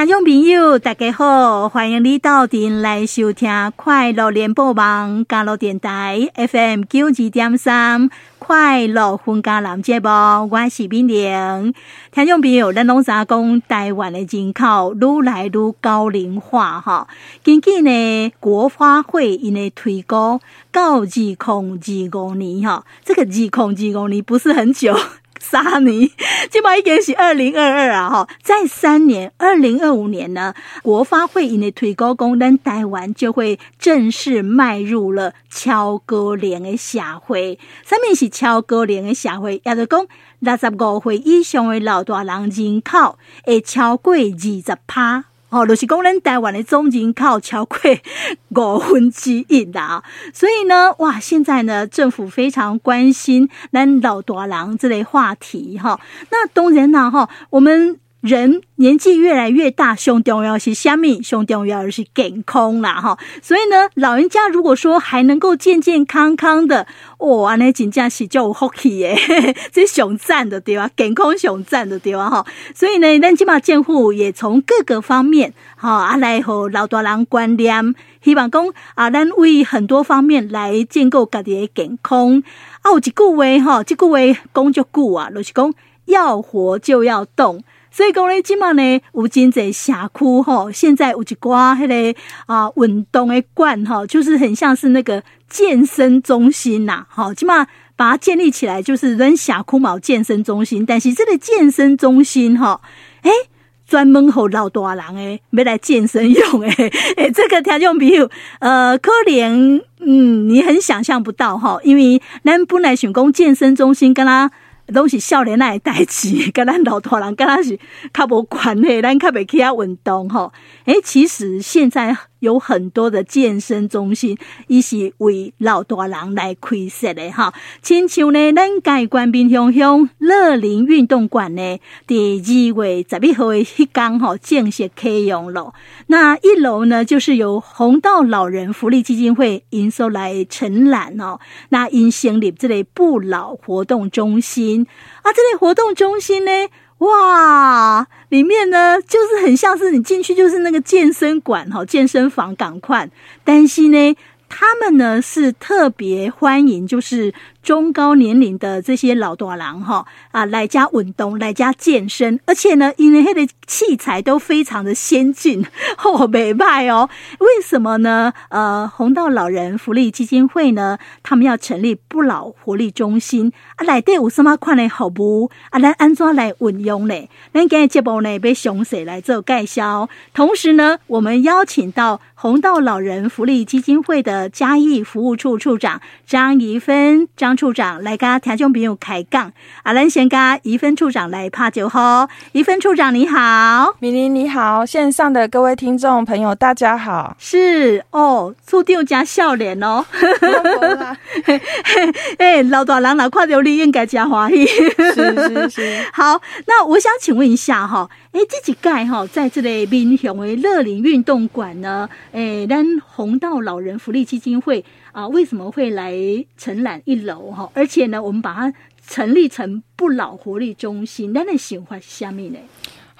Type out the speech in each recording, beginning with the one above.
听众朋友，大家好，欢迎你到店来收听快乐联播网加乐电台 FM 九二点三快乐分家男节目，我是冰玲。听众朋友，咱拢知讲台湾的人口愈来愈高龄化哈，根据呢国发会因为推估到二零二五年哈，这个二零二五年不是很久。三年，今嘛已经是二零二二啊！哈，在三年，二零二五年呢，国发会因的推高功能，台湾就会正式迈入了超高龄的社会。上面是超高龄的社会？也就讲，六十五岁以上的老大人人口会超过二十趴。哦，就是讲咱台湾的总人口超过五分之一啦，所以呢，哇，现在呢，政府非常关心咱老大人这类话题哈。那当然啦哈，我们。人年纪越来越大，上重要是虾米？上重要的是健康啦，哈。所以呢，老人家如果说还能够健健康康的，哇，那真正是叫有福气耶，这上赞的对吧？健康上赞的对吧？哈。所以呢，咱今嘛政府也从各个方面，哈，啊来和老大人观念，希望讲啊，咱为很多方面来建构家己的健康。啊，有一句话哈，这句话讲足久啊，就是讲要活就要动。所以讲咧，今嘛呢，有真济社区吼，现在有一寡迄个啊运动的馆吼，就是很像是那个健身中心呐，吼，今嘛把它建立起来，就是人社区嘛健身中心，但是这个健身中心吼，诶，专门吼老大人诶，没来健身用诶，诶，这个听众朋友，呃，可能嗯，你很想象不到哈，因为咱本来想讲健身中心跟他。拢是少年来代志，跟咱老大人跟他是较无关系，咱较袂去遐运动吼。诶，其实现在。有很多的健身中心，伊是为老大人来开设的哈。亲像呢，咱家关滨乡乡乐龄运动馆呢，第二月十一号的迄天哈，正式启用了。那一楼呢，就是由弘道老人福利基金会营收来承揽哦。那因成立这类不老活动中心啊，这类活动中心呢。哇，里面呢，就是很像是你进去就是那个健身馆哈，健身房赶快，但是呢，他们呢是特别欢迎，就是。中高年龄的这些老大人哈啊，来家运动，来家健身，而且呢，因为他的器材都非常的先进，好，美派哦。为什么呢？呃，红道老人福利基金会呢，他们要成立不老活力中心啊，来对有什么款的服务啊，来安怎来运用呢？咱今日节目呢，被详细来做介绍。同时呢，我们邀请到红道老人福利基金会的嘉义服务处处长张怡芬张。张处长来跟听众朋友开讲，阿兰先跟怡芬处长来拍酒喝。怡芬处长你好，米玲你好，线上的各位听众朋友大家好。是哦，处长加笑脸哦。哎，老大人老看到你应该加欢喜。是是是。好，那我想请问一下哈，哎，这几盖哈，在这里民雄的乐龄运动馆呢？哎，咱红道老人福利基金会。啊，为什么会来承揽一楼哈？而且呢，我们把它成立成不老活力中心，那你喜欢什么呢？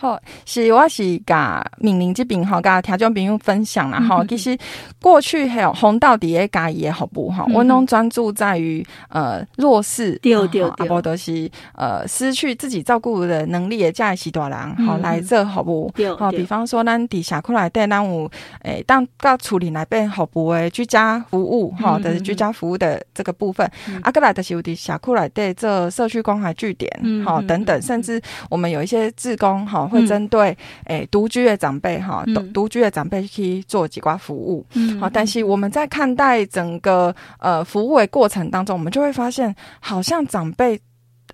好，是我是甲敏玲这边哈，甲听众朋友分享啦哈。其实过去还有红到底下家己的服务哈，我拢专注在于呃弱势，对对对，阿都是呃失去自己照顾的能力的这样许多人，好来做服务。好，比方说咱底下过来带咱有诶，当到处理来边服务诶居家服务哈，的居家服务的这个部分，啊，过来的是有底下过来带这社区关怀据点，好等等，甚至我们有一些志工哈。会针对诶独居的长辈哈，独独居的长辈去做几挂服务，好，但是我们在看待整个呃服务的过程当中，我们就会发现，好像长辈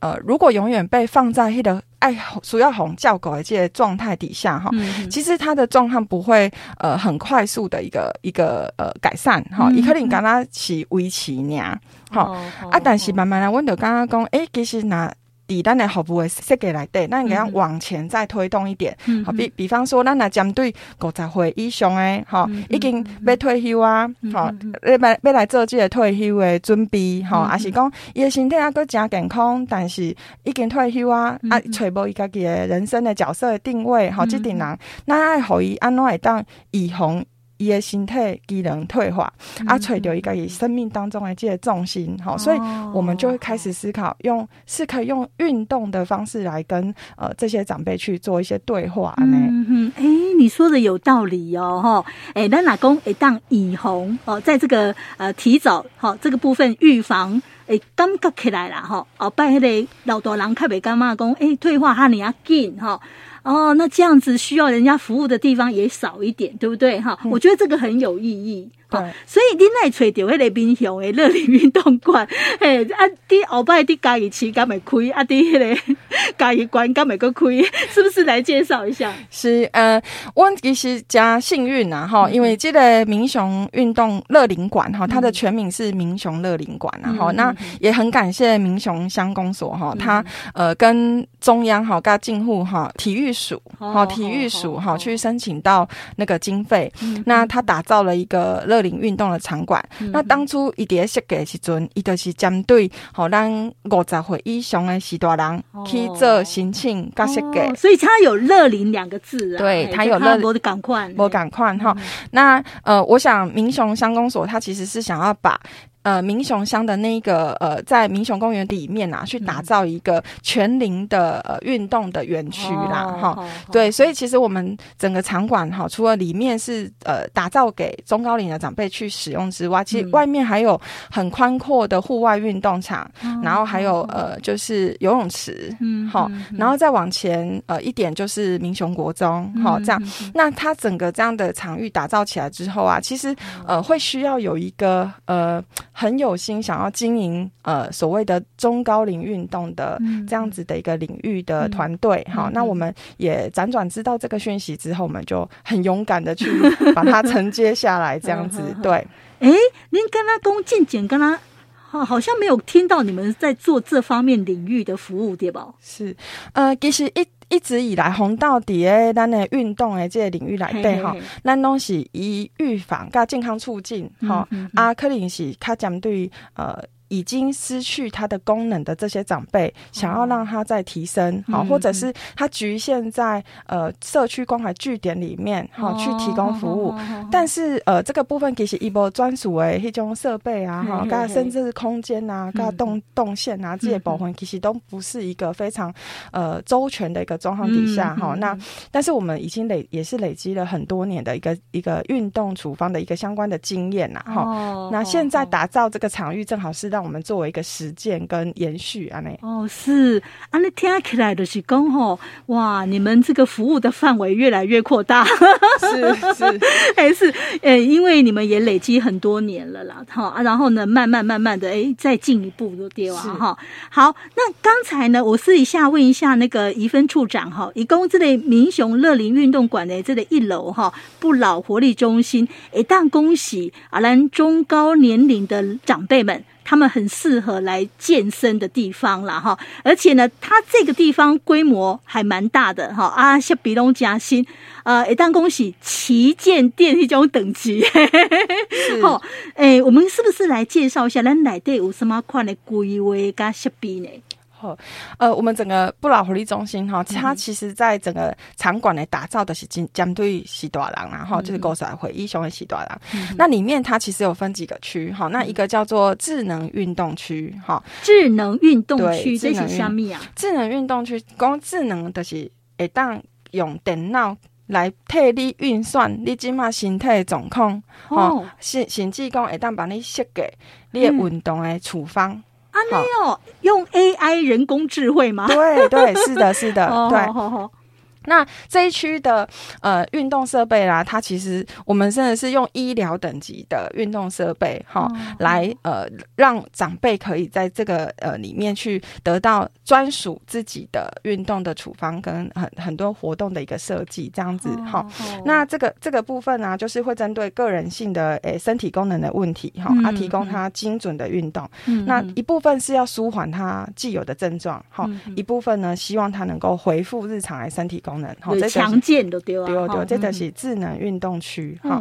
呃如果永远被放在那个爱需要哄叫狗的这些状态底下哈，其实他的状况不会呃很快速的一个一个呃改善哈，伊可能刚刚起维持呢，好啊，但是慢慢来，我就刚刚讲，诶，其实那。底单的服务的设计来对，那你给它往前再推动一点，嗯、好比比方说，咱若针对五十岁以上诶，吼、嗯，已经要退休啊，吼、嗯，要来要来做即个退休诶准备，吼、嗯，还是讲伊的身体抑阁诚健康，但是已经退休啊，嗯、啊，揣无伊家己诶人生的角色的定位，好、嗯，这点人，咱爱互伊安怎会当预防。伊的身体机能退化，嗯、啊，找到一个以生命当中的这个重心，好、哦，所以我们就会开始思考，用是可以用运动的方式来跟呃这些长辈去做一些对话呢。嗯哼，哎、欸，你说的有道理哦，哈，哎，咱老公会当以红哦，在这个呃提早好、哦、这个部分预防，哎，感觉起来了哈，哦，拜迄个老大人较袂感觉讲，哎，退化哈你要紧哈。哦，那这样子需要人家服务的地方也少一点，对不对？哈、嗯，我觉得这个很有意义。对，所以你来揣着迄个民雄的乐龄运动馆，嘿，啊，你后摆你家己市敢会开，啊，你迄个嘉义馆敢会阁开，是不是来介绍一下？是，呃，我其实加幸运啊，哈，因为这个民雄运动乐龄馆哈，它的全名是民雄乐龄馆啊，哈、嗯，那也很感谢民雄乡公所哈，它呃跟中央哈跟进户哈体育署哈体育署哈去申请到那个经费，那它打造了一个乐。乐龄运动的场馆，嗯，那当初伊伫设计的时阵，伊就是针对好咱五十岁以上的时大人去做申请甲设计，所以它有乐龄两个字啊。对，它有乐，无赶快，无赶快哈。那呃，我想民雄乡公所，它其实是想要把。呃，民雄乡的那个呃，在民雄公园里面啊，去打造一个全龄的呃运动的园区啦，哈、哦，对，所以其实我们整个场馆哈，除了里面是呃打造给中高龄的长辈去使用之外，其实外面还有很宽阔的户外运动场，嗯、然后还有呃就是游泳池，嗯，好，然后再往前呃一点就是民雄国中，好、嗯，这样，那它整个这样的场域打造起来之后啊，其实呃会需要有一个呃。很有心想要经营呃所谓的中高龄运动的这样子的一个领域的团队，好、那我们也辗转知道这个讯息之后，我们就很勇敢的去 把它承接下来，这样子对。哎、欸，您跟他恭敬简跟他好，好像没有听到你们在做这方面领域的服务，对吧？是，呃，其实一。一直以来，红到底诶，咱的运动诶，这个领域来对哈，咱拢是以预防加健康促进哈、嗯嗯嗯，啊，可能是较针对呃。已经失去它的功能的这些长辈，想要让它再提升，好、嗯，或者是它局限在呃社区关怀据点里面，好、哦、去提供服务。但是呃这个部分其实一波专属诶一种设备啊，哈，跟甚至是空间啊，跟动动线啊这些部分，其实都不是一个非常呃周全的一个状况底下哈、嗯。那但是我们已经累也是累积了很多年的一个一个运动处方的一个相关的经验呐，哈、哦。那现在打造这个场域，正好是让我们作为一个实践跟延续啊，那哦是。啊，那听起来的是讲吼，哇，你们这个服务的范围越来越扩大，是是。还 是。诶，因为你们也累积很多年了啦，哈啊，然后呢，慢慢慢慢的诶，再进一步都对啊，哈。好，那刚才呢，我私底下问一下那个怡芬处长哈，一共这类民雄乐龄运动馆的这个一楼哈，不老活力中心，一旦恭喜啊，咱中高年龄的长辈们。他们很适合来健身的地方啦哈，而且呢，它这个地方规模还蛮大的哈。啊，像比龙嘉兴，呃，一旦恭喜旗舰店一种等级，好，哎，我们是不是来介绍一下咱内底有什么款的规划跟设备呢？好，呃，我们整个不老活力中心哈，它其实在整个场馆的打造的是针针对喜多郎，然后就是狗仔会英雄的喜多郎。那里面它其实有分几个区哈，那一个叫做智能运动区哈，智能运动区这是什么啊？智能运动区，光智能的是会当用电脑来替你运算你今嘛身体的状况，哦，甚甚至讲会当帮你设计你的运动的处方。嗯啊，没有用 AI 人工智慧吗？对对，是的，是的，对。那这一区的呃运动设备啦，它其实我们真的是用医疗等级的运动设备哈，来呃让长辈可以在这个呃里面去得到专属自己的运动的处方跟很很多活动的一个设计这样子哈。那这个这个部分呢、啊，就是会针对个人性的诶、欸、身体功能的问题哈，啊提供他精准的运动。那一部分是要舒缓他既有的症状哈，一部分呢希望他能够恢复日常来身体功强健的对吧？对对，这个是智能运动区哈。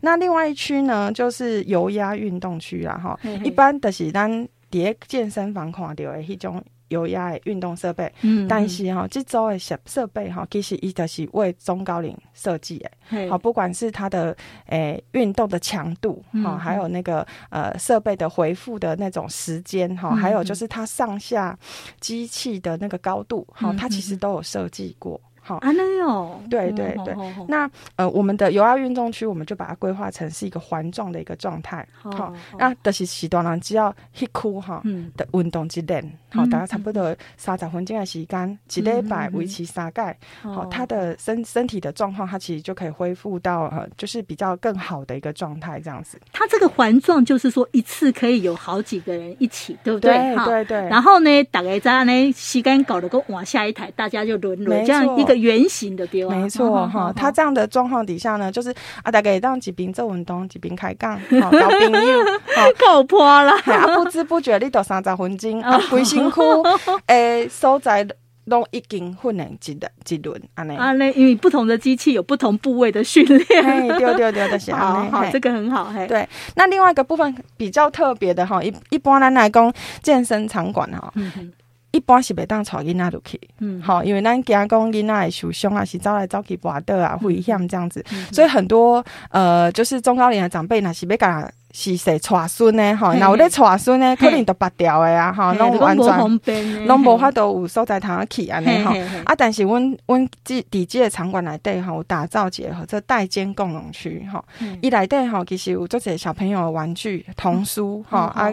那另外一区呢，就是油压运动区啦哈。一般的是咱在健身房看到的迄种油压的运动设备，嗯，但是哈，这组的设设备哈，其实伊都是为中高龄设计的。好，不管是它的诶运动的强度哈，还有那个呃设备的回复的那种时间哈，还有就是它上下机器的那个高度哈，它其实都有设计过。好啊，那有对对对，那呃，我们的油压运动区，我们就把它规划成是一个环状的一个状态。好，那但是时段呢，只要一哭哈的运动之练，好，大概差不多三十分钟的时间，一礼拜维持三盖，好，他的身身体的状况，他其实就可以恢复到呃就是比较更好的一个状态，这样子。它这个环状就是说一次可以有好几个人一起，对不对？对对对。然后呢，大概在呢时间搞得够往下一台，大家就轮流这样一个。圆形的对吧？没错哈，他这样的状况底下呢，就是啊，大概当几边做运动，几边开杠，好交朋友，好靠破了。啊，不知不觉你都三十分钟 啊，规身躯诶所在都已经训练一轮几轮安尼。啊，那因为不同的机器有不同部位的训练，对对对，就是 好好，这个很好。嘿对，那另外一个部分比较特别的哈，一一般咱来讲健身场馆哈。一般是袂当带囡仔入去，嗯，好，因为咱惊讲囡仔会受伤啊，是走来走去跋倒啊，危险这样子，嗯、所以很多呃，就是中高龄的长辈，若是要甲是谁带孙呢？吼，那有咧带孙呢，可能都拔掉的啊，吼，拢完全拢无法度有所在通去安尼吼，啊，但是阮阮即伫即个场馆内底吼，有打造结合这代间共融区吼，伊内底吼，其实有做些小朋友的玩具、童书吼，啊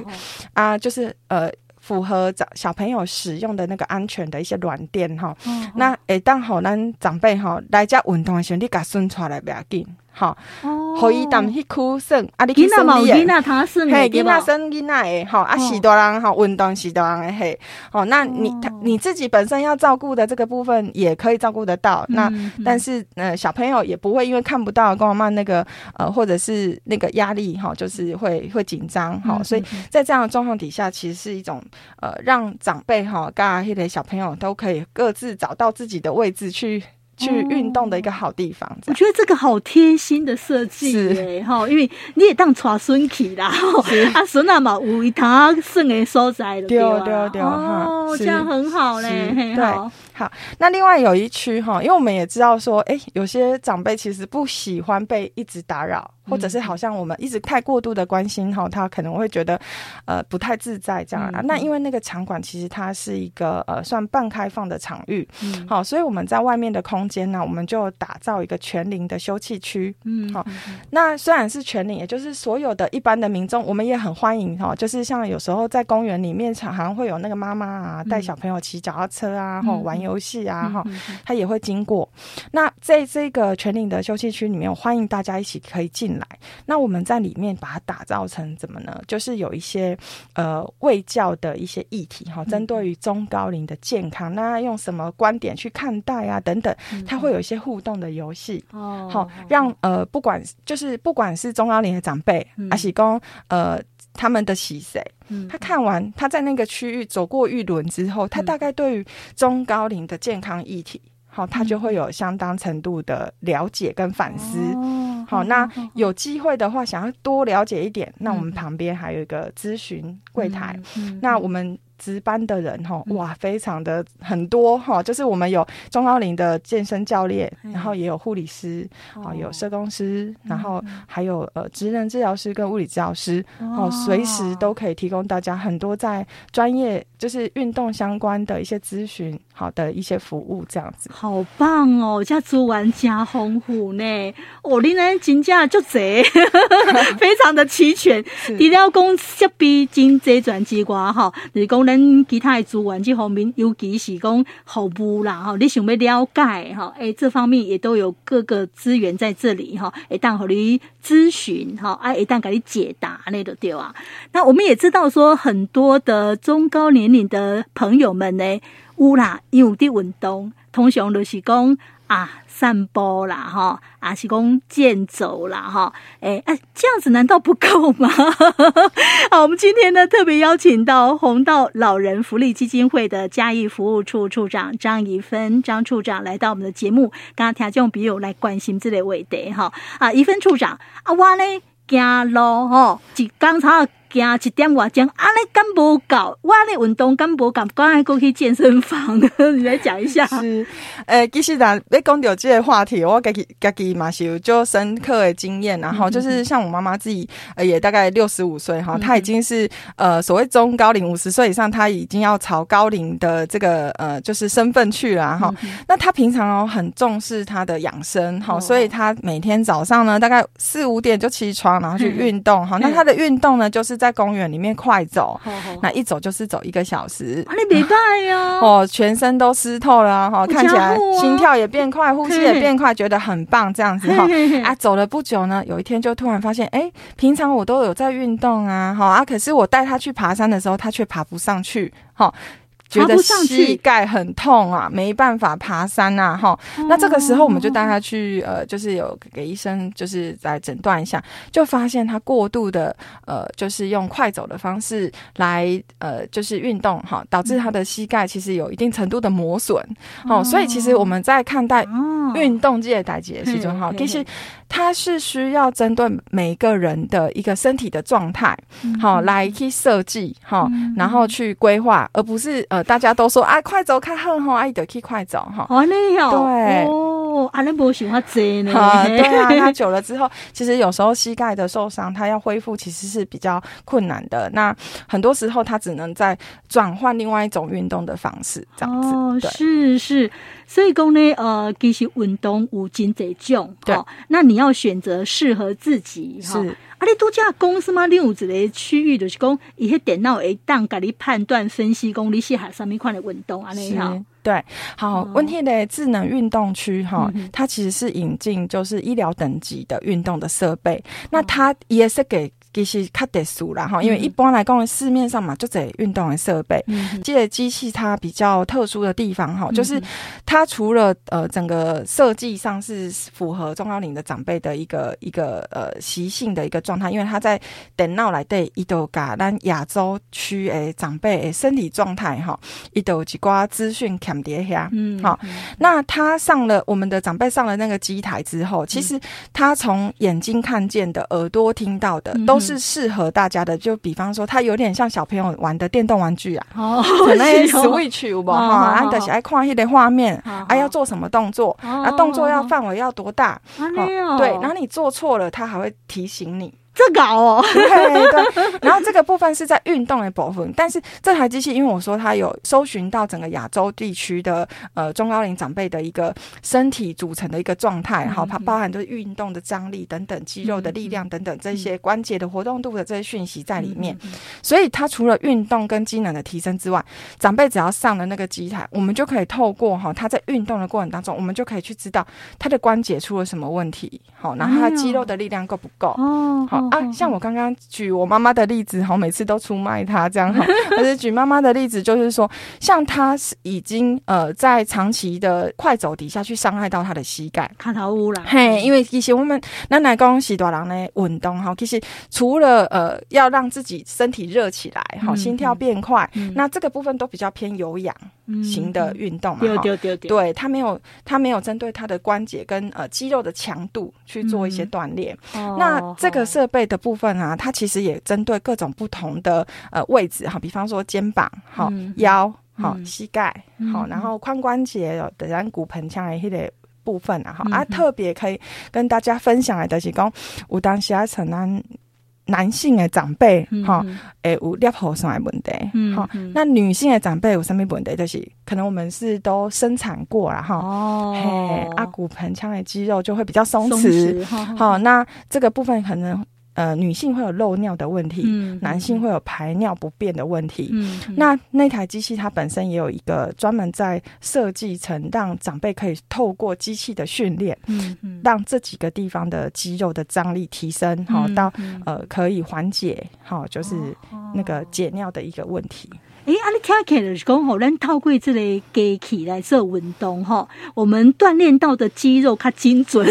啊，就是呃。符合长小朋友使用的那个安全的一些软垫哈，那诶，当好咱长辈哈来遮运动的时候，你甲顺出来不要紧。好，可以当去哭声，啊，你去生你嘿，囡仔生囡仔诶，好，啊，许多人哈，运动许多人诶，嘿，哦，那你他你自己本身要照顾的这个部分也可以照顾得到，那但是呃小朋友也不会因为看不到跟我妈那个呃或者是那个压力哈，就是会会紧张哈，所以在这样的状况底下，其实是一种呃让长辈哈，跟那些小朋友都可以各自找到自己的位置去。去运动的一个好地方，我觉得这个好贴心的设计哈，因为你也当带孙去啦，啊孙啊嘛有一趟顺的所在的，对对对，哦，这样很好嘞，对，好。那另外有一区哈，因为我们也知道说，哎，有些长辈其实不喜欢被一直打扰。或者是好像我们一直太过度的关心哈，他可能会觉得呃不太自在这样啊。那因为那个场馆其实它是一个呃算半开放的场域，嗯好，所以我们在外面的空间呢，我们就打造一个全龄的休憩区，嗯，好。那虽然是全龄，也就是所有的一般的民众，我们也很欢迎哈。就是像有时候在公园里面，常常会有那个妈妈啊带小朋友骑脚踏车啊，或玩游戏啊，哈，他也会经过。那在这个全龄的休息区里面，我欢迎大家一起可以进来，那我们在里面把它打造成怎么呢？就是有一些呃卫教的一些议题哈，针对于中高龄的健康，那用什么观点去看待啊？等等，它会有一些互动的游戏哦，好让呃不管就是不管是中高龄的长辈，阿喜公呃他们的喜谁，他看完他在那个区域走过一轮之后，他大概对于中高龄的健康议题。好，他就会有相当程度的了解跟反思。哦、好，那有机会的话，想要多了解一点，嗯、那我们旁边还有一个咨询柜台。那我们。值班的人哈，哇，非常的很多哈，就是我们有中高龄的健身教练，然后也有护理师，啊，有社工师，然后还有呃职能治疗师跟物理治疗师，哦，随时都可以提供大家很多在专业就是运动相关的一些咨询，好的一些服务这样子。好棒哦，这资源加丰富呢，哦，你呢真正就这，非常的齐全。除了讲设备经济转机关哈，你讲呢？跟其他的资源这方面，尤其是讲服务啦，哈，你想要了解哈，哎，这方面也都有各个资源在这里哈，一旦和你咨询哈，哎，一旦给你解答那个对啊。那我们也知道说，很多的中高年龄的朋友们呢，有啦，有的运动，通常都是讲。啊，散步啦，哈，啊是讲健走啦，哈，哎哎，这样子难道不够吗？好，我们今天呢特别邀请到弘道老人福利基金会的嘉义服务处处长张怡芬张处长来到我们的节目，刚刚听众朋友来关心这类问题哈，啊，怡芬处长，啊，我呢走路吼，就刚才。行一点外钟，安尼敢无够？我咧运动敢无够？赶快过去健身房，你来讲一下。是，诶、欸，其实咱你讲到这个话题，我家己家己嘛是有就深刻的经验，然后就是像我妈妈自己，呃，也大概六十五岁哈，她已经是呃所谓中高龄，五十岁以上，她已经要朝高龄的这个呃就是身份去了哈。那她平常哦很重视她的养生哈，所以她每天早上呢大概四五点就起床，然后去运动哈。那她的运动呢就是在在公园里面快走，那一走就是走一个小时。你别带呀！哦，全身都湿透了哈，看起来心跳也变快，呼吸也变快，觉得很棒。这样子哈，啊，走了不久呢，有一天就突然发现，哎，平常我都有在运动啊，哈啊，可是我带他去爬山的时候，他却爬不上去，哈。觉得膝盖很痛啊，没办法爬山啊，哈。那这个时候我们就带他去，呃，就是有给医生，就是来诊断一下，就发现他过度的，呃，就是用快走的方式来，呃，就是运动，哈，导致他的膝盖其实有一定程度的磨损，哦。所以其实我们在看待运动这些代志的时候，哈，其实它是需要针对每一个人的一个身体的状态，好来去设计，哈，然后去规划，而不是。呃，大家都说啊，快走，看很好，阿姨得去快走哈。哦，那样对哦，阿兰伯喜欢这呢。对啊，他久了之后，其实有时候膝盖的受伤，他要恢复其实是比较困难的。那很多时候他只能在转换另外一种运动的方式，这样子。哦，是是，所以讲呢，呃，其实运动有真侪种，对、哦，那你要选择适合自己，是。哦啊，你度假公司吗？你有一个区域就是讲，伊些电脑会当给你判断分析，讲你适合什么款的运动啊？你好，对，好，问题的智能运动区哈，它其实是引进就是医疗等级的运动的设备，那它也是给。其实较特殊啦哈，因为一般来讲，市面上嘛就这运动的设备，嗯，这个机器它比较特殊的地方哈，就是它除了呃整个设计上是符合中高龄的长辈的一个一个呃习性的一个状态，因为它在电脑来对伊都甲咱亚洲区诶长辈诶身体状态哈，伊都有一寡资讯看叠下，嗯，好，那他上了我们的长辈上了那个机台之后，其实他从眼睛看见的、耳朵听到的都是。是适合大家的，就比方说，它有点像小朋友玩的电动玩具啊，哦，那 Switch 有吧哈，啊，就是爱看那个画面，啊，要做什么动作，啊，动作要范围要多大，哦，对，然后你做错了，它还会提醒你。这个哦，对对，然后这个部分是在运动的部分，但是这台机器，因为我说它有搜寻到整个亚洲地区的呃中高龄长辈的一个身体组成的一个状态，好，它包含就是运动的张力等等、肌肉的力量等等这些关节的活动度的这些讯息在里面，所以它除了运动跟机能的提升之外，长辈只要上了那个机台，我们就可以透过哈他在运动的过程当中，我们就可以去知道他的关节出了什么问题，好，然后他肌肉的力量够不够，哦，啊，像我刚刚举我妈妈的例子好，每次都出卖她这样哈。可是举妈妈的例子，就是说，像她是已经呃在长期的快走底下去伤害到她的膝盖，看头污染。嘿，因为其实我们奶奶讲是大人的运动哈，其实除了呃要让自己身体热起来，好心跳变快，那这个部分都比较偏有氧型的运动嘛。对对对对，对，他没有他没有针对他的关节跟呃肌肉的强度去做一些锻炼。嗯、那这个设备的部分啊，它其实也针对各种不同的呃位置哈，比方说肩膀、好、嗯、腰、好、嗯、膝盖、好、嗯，然后髋关节的然骨盆腔的一些部分啊，哈、嗯、啊，特别可以跟大家分享的就是讲，有当时啊，承担。男性的长辈哈，诶，有裂喉上的问题，好、嗯，那女性的长辈有什么问题？就是可能我们是都生产过了哈，哦，嘿，啊，骨盆腔的肌肉就会比较松弛，好，那这个部分可能呃，女性会有漏尿的问题，嗯，男性会有排尿不便的问题，嗯，那那台机器它本身也有一个专门在设计成让长辈可以透过机器的训练，让这几个地方的肌肉的张力提升，好、嗯、到呃可以缓解，好就是那个解尿的一个问题。哎，阿你听起来就是讲吼，咱透过这个机器来做运动吼，我们锻炼到的肌肉较精准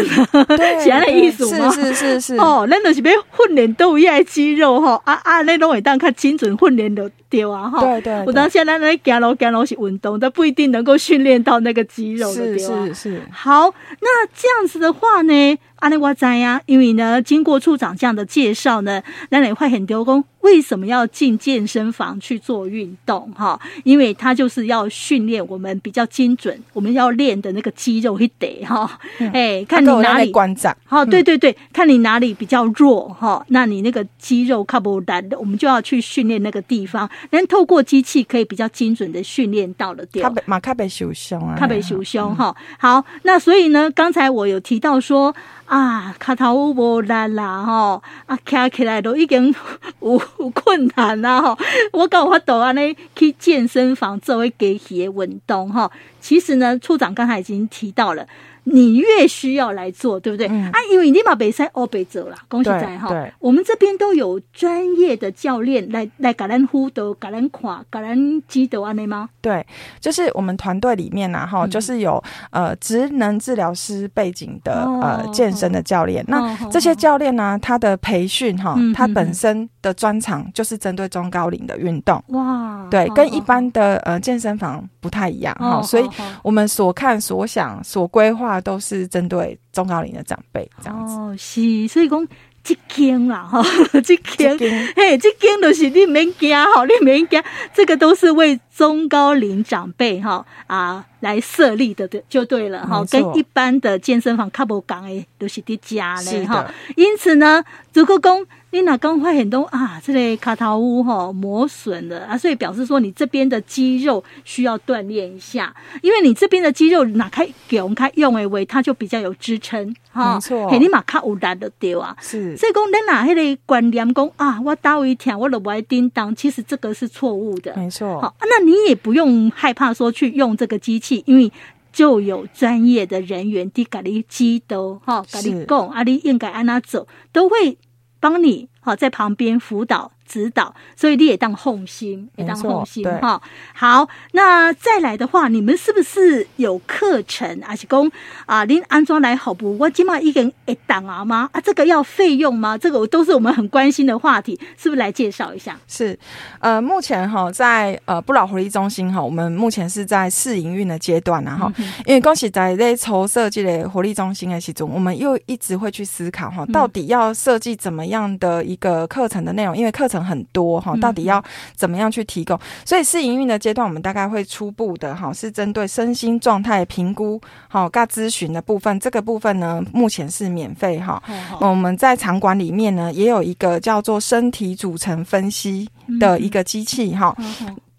是安尼意思吗？是是是是。哦，咱就是要训练到伊个肌肉吼，啊啊，那拢会当较精准训练的。对啊，哈，对对，对，我当现在那走路走路是运动，但不一定能够训练到那个肌肉的，是是是。好，那这样子的话呢，阿内我知呀，因为呢，经过处长这样的介绍呢，那你会很丢工，为什么要进健身房去做运动？哈，因为他就是要训练我们比较精准，我们要练的那个肌肉一得哈，哎、嗯，看你哪里关节，好，对对对，看你哪里比较弱哈，那你那个肌肉靠不难的，我们就要去训练那个地方。能透过机器可以比较精准的训练到了掉，马卡贝修胸啊，卡贝修胸哈。好，那所以呢，刚才我有提到说啊，卡头无力啦哈，啊，卡起来都已经有有困难啦哈。我搞法度安尼去健身房做为机器的运动哈。其实呢，处长刚才已经提到了。你越需要来做，对不对？嗯、啊，因为你嘛北塞欧北走了，恭喜在哈。我们这边都有专业的教练来来给咱辅导，给咱看，给咱指导安内吗？对，就是我们团队里面呐，哈，就是有呃职能治疗师背景的、哦、呃健身的教练。哦、那这些教练呢，他的培训哈，他本身的专长就是针对中高龄的运动。哇，对，跟一般的呃健身房不太一样哈，所以我们所看、所想、所规划。都是针对中高龄的长辈这样子。哦，是，所以讲这间啦哈，这间嘿，这间都是你免惊哈，你免惊，这个都是为中高龄长辈哈啊来设立的，对就对了哈，跟一般的健身房差不多诶，都是在家嘞哈，因此呢，如果讲。你那刚会很多啊，这类卡塔乌哈磨损了啊，所以表示说你这边的肌肉需要锻炼一下，因为你这边的肌肉哪开给我们开用诶为它就比较有支撑哈，没错，嘿，你嘛卡有力的对啊，是，所以讲你哪迄个观念讲啊，我打一天我都不爱叮当，其实这个是错误的，没错，好，那你也不用害怕说去用这个机器，因为就有专业的人员滴咖喱机都哈咖喱讲啊，你应该按哪走都会。帮你好在旁边辅导指导，所以你也当放心，也当放心哈。好，那再来的话，你们是不是有课程？还是讲啊，您安装来好不？我起码一个人一档啊吗？啊，这个要费用吗？这个都是我们很关心的话题，是不是来介绍一下？是，呃，目前哈在呃不老活力中心哈，我们目前是在试营运的阶段然后，嗯、因为恭喜在在筹设计的活力中心的其中，我们又一直会去思考哈，到底要设计怎么样的一个课程的内容，因为课程。很多哈，到底要怎么样去提供？所以试营运的阶段，我们大概会初步的哈，是针对身心状态评估好，噶咨询的部分。这个部分呢，目前是免费哈。我们在场馆里面呢，也有一个叫做身体组成分析的一个机器哈。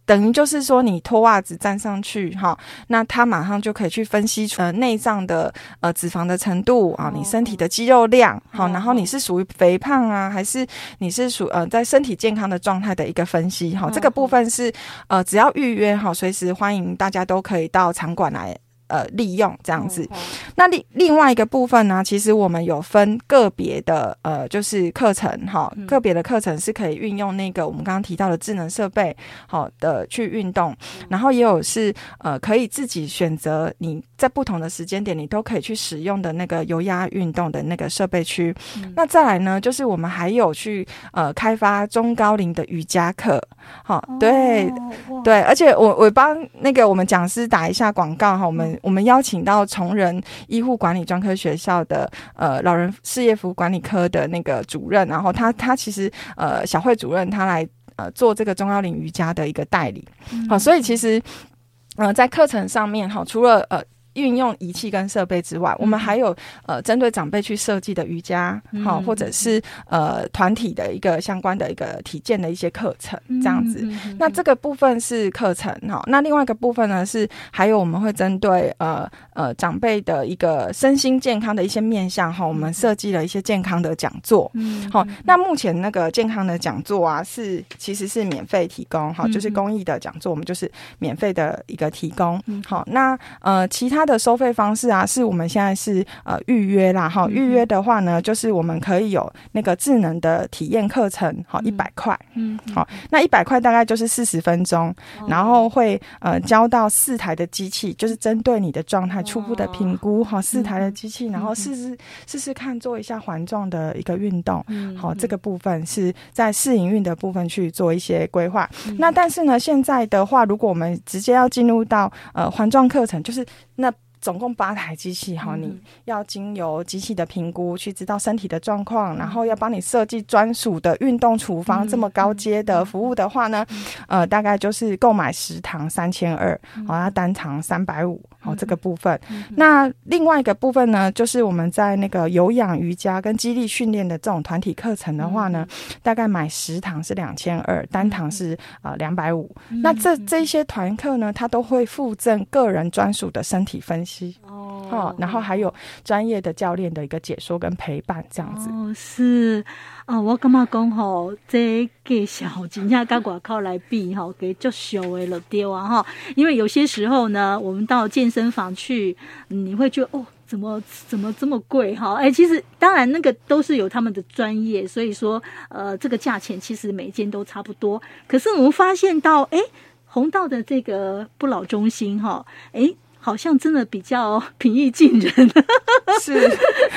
等于就是说，你脱袜子站上去哈，那它马上就可以去分析出呃内脏的呃脂肪的程度啊，你身体的肌肉量好，然后你是属于肥胖啊，还是你是属呃在身体健康的状态的一个分析哈。这个部分是呃只要预约哈，随时欢迎大家都可以到场馆来。呃，利用这样子。那另另外一个部分呢，其实我们有分个别的呃，就是课程哈，个别的课程是可以运用那个我们刚刚提到的智能设备好的去运动，然后也有是呃可以自己选择你在不同的时间点你都可以去使用的那个油压运动的那个设备区。嗯。那再来呢，就是我们还有去呃开发中高龄的瑜伽课，好，对对，而且我我帮那个我们讲师打一下广告哈，我们。我们邀请到崇仁医护管理专科学校的呃老人事业服务管理科的那个主任，然后他他其实呃小慧主任他来呃做这个中高龄瑜伽的一个代理，好、嗯，所以其实呃在课程上面哈，除了呃运用仪器跟设备之外，嗯、我们还有呃针对长辈去设计的瑜伽，好、嗯，或者是呃团体的一个相关的一个体健的一些课程，这样子。嗯、那这个部分是课程哈，那另外一个部分呢是还有我们会针对呃呃长辈的一个身心健康的一些面向哈，我们设计了一些健康的讲座。嗯，好，那目前那个健康的讲座啊是其实是免费提供哈，就是公益的讲座，我们就是免费的一个提供。好，那呃其他的收费方式啊，是我们现在是呃预约啦哈，预约的话呢，就是我们可以有那个智能的体验课程，好一百块。嗯，好，那一百块大概就是四十分钟，然后会呃教到四台的机器，就是针对你的状态初步的评估哈，四台的机器，然后试试试试看做一下环状的一个运动。好，这个部分是在试营运的部分去做一些规划。那但是呢，现在的话，如果我们直接要进入到呃环状课程，就是那。总共八台机器哈，你要经由机器的评估去知道身体的状况，然后要帮你设计专属的运动处方。这么高阶的服务的话呢，呃，大概就是购买食堂三千二，好，要单堂三百五，好，这个部分。那另外一个部分呢，就是我们在那个有氧瑜伽跟肌力训练的这种团体课程的话呢，大概买十堂是两千二，单堂是呃两百五。那这这些团课呢，它都会附赠个人专属的身体分析。哦，然后还有专业的教练的一个解说跟陪伴，这样子。哦，是啊，我干嘛讲吼，这个小真正跟外靠来比吼，给足小的了丢啊哈。因为有些时候呢，我们到健身房去，你会觉得哦，怎么怎么这么贵哈？哎，其实当然那个都是有他们的专业，所以说呃，这个价钱其实每间都差不多。可是我们发现到，哎，弘道的这个不老中心哈，哎。好像真的比较平易近人，是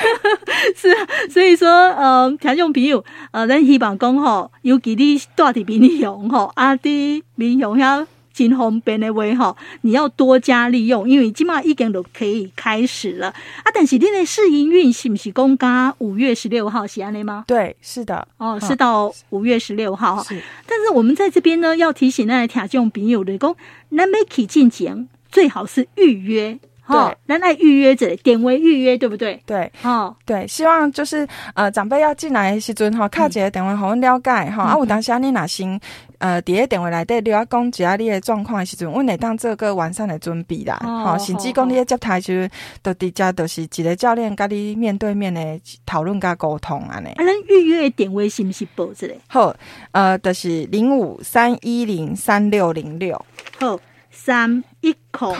是，所以说，呃，听众朋友，呃，咱希望讲吼，尤其你住伫民雄吼，啊，伫民雄遐真方便的话吼，你要多加利用，因为起码已经都可以开始了啊。但是你的试营运是不是公告五月十六号是安尼吗？对，是的，哦，是到五月十六号。是，但是我们在这边呢，要提醒那听众朋友的讲，咱要去进前。最好是预约，对，那来预约者点为预约，对不对？对，哦，对，希望就是呃长辈要进来的时阵哈，卡一个电话好了解哈，啊，有当时你若先呃第一电话来对你要讲一下你的状况的时阵，我会当做个完善的准备啦，好，甚至讲你的接待就都直接都是一个教练跟你面对面的讨论跟沟通安尼。啊，咱预约的电话是不是报这里？好，呃，就是零五三一零三六零六，好。三一空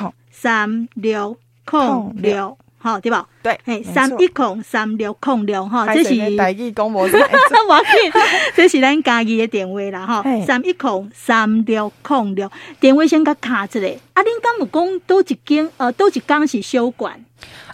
三六空六，好对吧？对，哎，三一空三六空六，哈，这是台语讲无？这是咱家己的电话啦，哈，三一空三六空六，电话先甲卡一下。啊，恁敢有讲多一间，呃，多一间是休馆？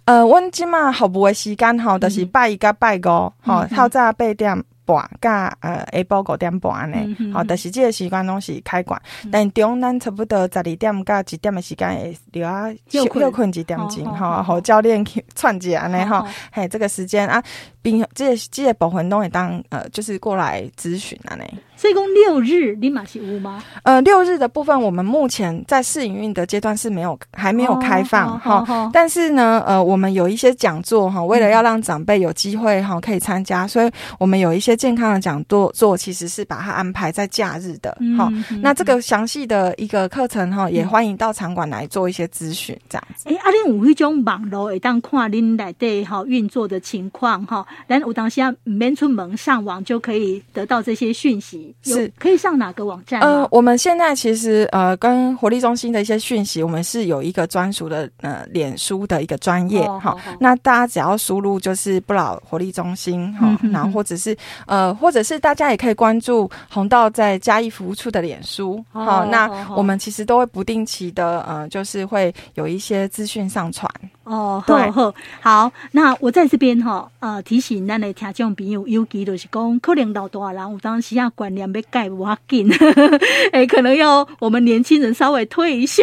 呃，阮即马服务的时间吼，就是拜一甲拜五，吼，透早八点。半甲呃下晡五点半呢，好，但是这个时间拢是开馆，嗯、但中咱差不多十二点到一点的时间会留啊休困。一点钟，哈，好教练去串接安尼吼，嘿，这个时间啊，并这个这个部分都会当呃，就是过来咨询安尼。所以讲六日你嘛是有吗？呃，六日的部分我们目前在试营运的阶段是没有还没有开放哈，但是呢，呃，我们有一些讲座哈，为了要让长辈有机会哈可以参加，所以我们有一些。健康的讲座做其实是把它安排在假日的，哈、那这个详细的一个课程哈，也欢迎到场馆来做一些咨询，这样子。哎、欸，阿玲有一种网络会当看恁内底哈运作的情况哈，咱有当时啊唔免出门上网就可以得到这些讯息，是可以上哪个网站？呃，我们现在其实呃跟活力中心的一些讯息，我们是有一个专属的呃脸书的一个专业哈，哦、那大家只要输入就是不老活力中心哈，然后或者是。呃，或者是大家也可以关注红道在嘉义服务处的脸书，好，那我们其实都会不定期的，呃，就是会有一些资讯上传。哦，好好好，那我在这边哈，呃，提醒咱的听众朋友，尤其就是讲，可能老大人有当时啊观念要改不要紧，哎，可能要我们年轻人稍微推一下。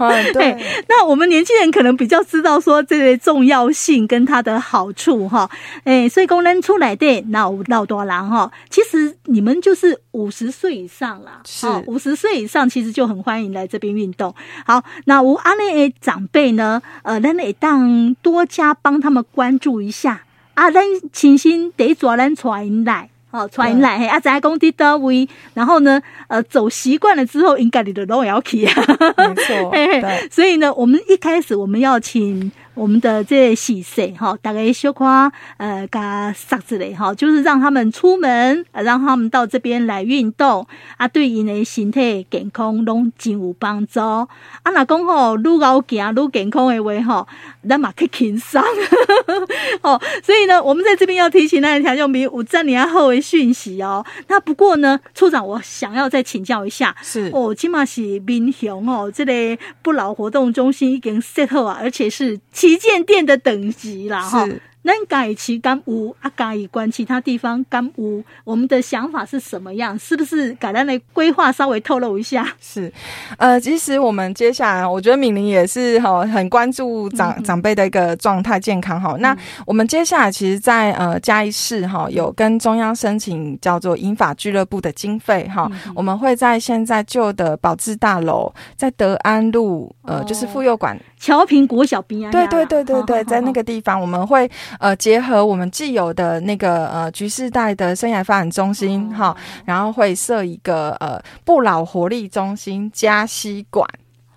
嗯、对，那我们年轻人可能比较知道说这个重要性跟它的好处哈。哎，所以讲咱出来的那老大人哈，其实你们就是五十岁以上啦，是五十岁以上其实就很欢迎来这边运动。好，那我阿内长辈呢，呃，咱内。当多加帮他们关注一下。啊，咱亲身得抓咱传来，哦，传来嘿，啊，在工地到位，然后呢，呃，走习惯了之后，应该你的都要去。啊，没错，对，所以呢，我们一开始我们要请。我们的这些细细哈，大概小夸呃，加啥子嘞哈，就是让他们出门，让他们到这边来运动啊，对因的身体健康拢真有帮助。啊，那讲吼，愈老行愈健康的话吼，咱嘛去轻松。哦，所以呢，我们在这边要提醒那条就没有这里要后为讯息哦。那不过呢，处长，我想要再请教一下，是哦，起码是民雄哦，这类不老活动中心已经 set 好啊，而且是旗舰店的等级啦，哈。那改旗干屋啊，改以关其他地方干屋，我们的想法是什么样？是不是改单的规划稍微透露一下？是，呃，其实我们接下来，我觉得敏玲也是哈，很关注长、嗯、长辈的一个状态健康哈。那我们接下来，其实在呃嘉义市哈，有跟中央申请叫做英法俱乐部的经费哈，嗯、我们会在现在旧的保智大楼，在德安路呃，就是妇幼馆。桥平国小边啊，对对对对对，在那个地方，我们会呃结合我们既有的那个呃局世代的生涯发展中心哈，然后会设一个呃不老活力中心加西馆。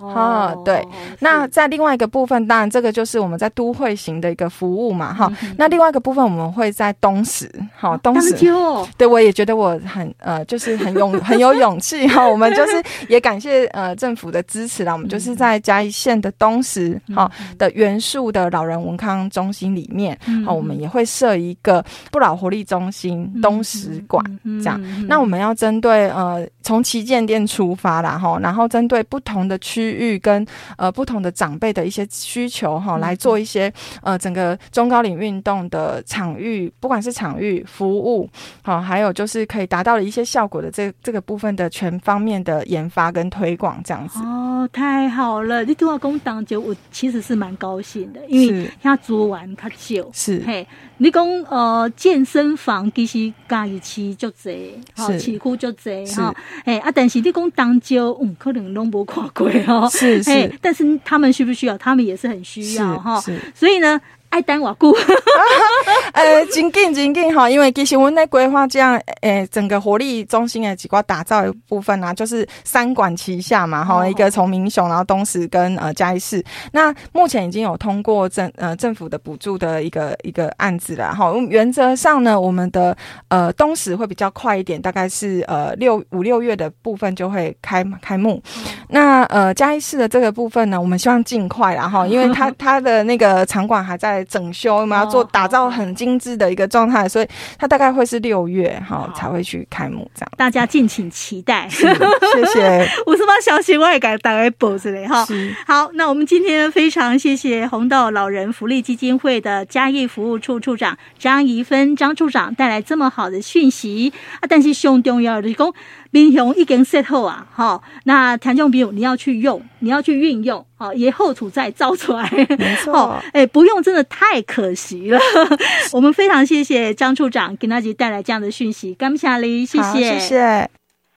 哦，对，哦、那在另外一个部分，当然这个就是我们在都会型的一个服务嘛，哈、嗯。那另外一个部分，我们会在东石，好，东石，哦、对，我也觉得我很呃，就是很勇，很有勇气哈。我们就是也感谢呃政府的支持啦，我们就是在嘉义县的东石，哈的元素的老人文康中心里面，好、嗯，我们也会设一个不老活力中心东石馆，这样。嗯、那我们要针对呃从旗舰店出发啦，哈，然后针对不同的区。域跟呃不同的长辈的一些需求哈，来做一些呃整个中高龄运动的场域，不管是场域服务好，还有就是可以达到了一些效果的这这个部分的全方面的研发跟推广这样子。哦，太好了！你对我讲当就我其实是蛮高兴的，因为他做完他就是嘿。你讲呃健身房其实嘉义市就这，好市区就这哈，哎啊，但是你讲当就嗯可能拢无看过哦。是是，但是他们需不需要？他们也是很需要哈。所以呢。爱丹瓦固，呃，真紧真紧哈，因为其实我们在规划这样，诶，整个活力中心的几个打造的部分呢、啊，就是三管齐下嘛，哈，一个从民雄，然后东石跟呃嘉义市，那目前已经有通过政呃政府的补助的一个一个案子了，哈，原则上呢，我们的呃东石会比较快一点，大概是呃六五六月的部分就会开开幕，那呃嘉义市的这个部分呢，我们希望尽快，然后因为它 它的那个场馆还在。整修，我们要做打造很精致的一个状态，所以它大概会是六月哈才会去开幕，这样大家敬请期待。谢谢，五十八消息我也给大家报之类哈。好，那我们今天非常谢谢红豆老人福利基金会的嘉义服务处处长张怡芬张处长带来这么好的讯息啊！但是最重要的是讲。民雄已经 set 好啊，好，那听众朋友你要去用，你要去运用，好，也后土再造出来，没错，哎、欸，不用真的太可惜了。我们非常谢谢张处长给大家带来这样的讯息，感谢你，谢谢，谢谢。